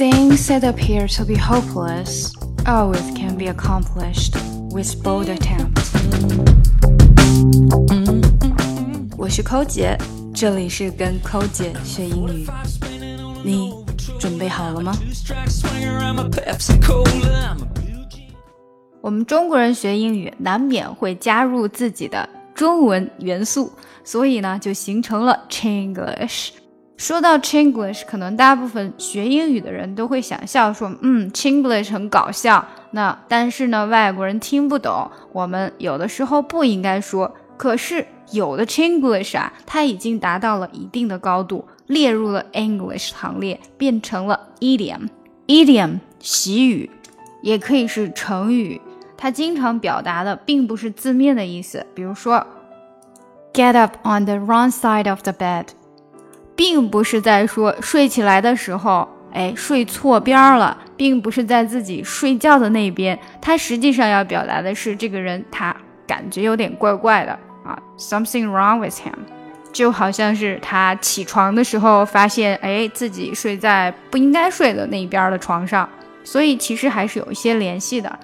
Things that appear to be hopeless always can be accomplished with bold attempts 我是寇姐，这里是跟寇姐学英语。你准备好了吗？我们中国人学英语难免会加入自己的中文元素，所以呢，就形成了 Chinglish。说到 Chinglish，可能大部分学英语的人都会想笑说，嗯，Chinglish 很搞笑。那但是呢，外国人听不懂，我们有的时候不应该说。可是有的 Chinglish 啊，它已经达到了一定的高度，列入了 English 行列，变成了 idiom。idiom 习语，也可以是成语。它经常表达的并不是字面的意思，比如说，get up on the wrong side of the bed。并不是在说睡起来的时候，哎，睡错边儿了，并不是在自己睡觉的那边，他实际上要表达的是这个人他感觉有点怪怪的啊，something wrong with him，就好像是他起床的时候发现，哎，自己睡在不应该睡的那一边的床上，所以其实还是有一些联系的。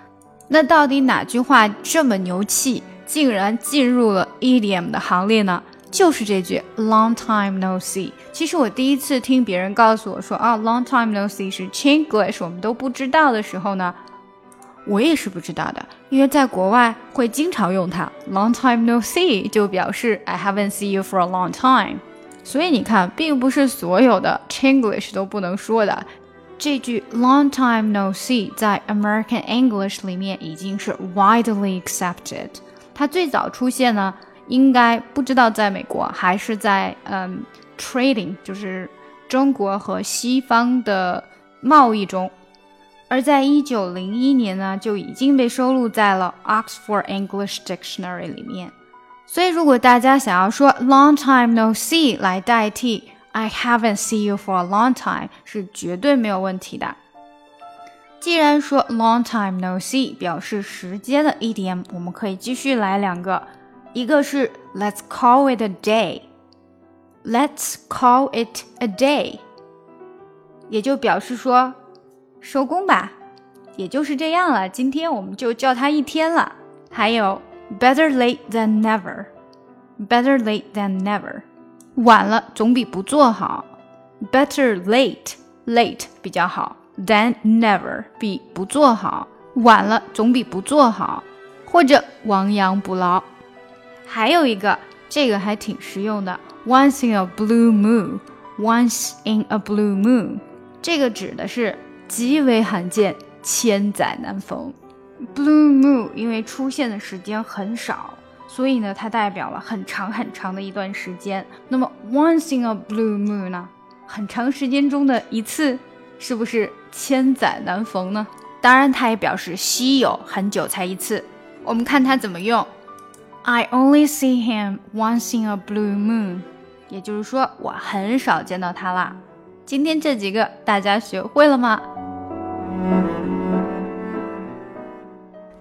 那到底哪句话这么牛气，竟然进入了 idiom 的行列呢？就是这句 long time no see。其实我第一次听别人告诉我说啊，long time no see 是 Chinglish，我们都不知道的时候呢，我也是不知道的，因为在国外会经常用它。long time no see 就表示 I haven't seen you for a long time。所以你看，并不是所有的 Chinglish 都不能说的。这句 long time no see 在 American English 里面已经是 widely accepted。它最早出现呢。应该不知道在美国还是在嗯 trading，就是中国和西方的贸易中，而在一九零一年呢就已经被收录在了 Oxford English Dictionary 里面。所以如果大家想要说 long time no see 来代替 I haven't seen you for a long time，是绝对没有问题的。既然说 long time no see 表示时间的 edm，我们可以继续来两个。一个是 Let's call it a day，Let's call it a day，也就表示说收工吧，也就是这样了。今天我们就叫它一天了。还有 Better late than never，Better late than never，晚了总比不做好。Better late，late 比较好，than never 比不做好，晚了总比不做好，或者亡羊补牢。 还有一个，这个还挺实用的，once in a blue moon，once in a blue moon，这个指的是极为罕见，千载难逢。blue moon 因为出现的时间很少，所以呢，它代表了很长很长的一段时间。那么 once in a blue moon 呢，很长时间中的一次，是不是千载难逢呢？当然，它也表示稀有，很久才一次。我们看它怎么用。I only see him once in a blue moon，也就是说我很少见到他啦。今天这几个大家学会了吗？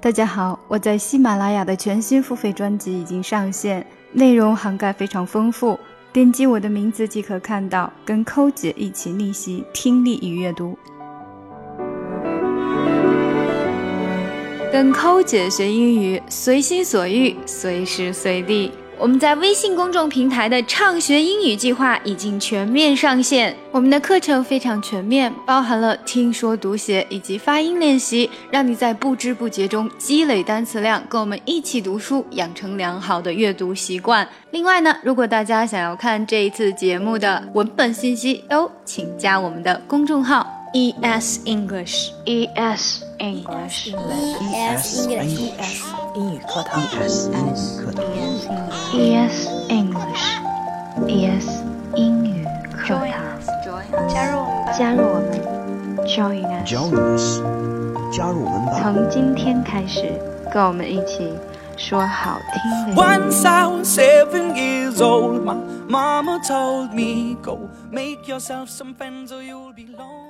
大家好，我在喜马拉雅的全新付费专辑已经上线，内容涵盖非常丰富，点击我的名字即可看到，跟扣姐一起逆袭听力与阅读。跟扣姐学英语，随心所欲，随时随地。我们在微信公众平台的畅学英语计划已经全面上线。我们的课程非常全面，包含了听说读写以及发音练习，让你在不知不觉中积累单词量，跟我们一起读书，养成良好的阅读习惯。另外呢，如果大家想要看这一次节目的文本信息，都请加我们的公众号 ES English，ES。English ES English 英语课堂 ES 英语课堂 ES English ES 英语课堂加入我们加入我们 Join us Join us 加入我们吧从今天开始跟我们一起说好听的 Once I was seven years old My mama told me Go make yourself some friends or you'll be lonely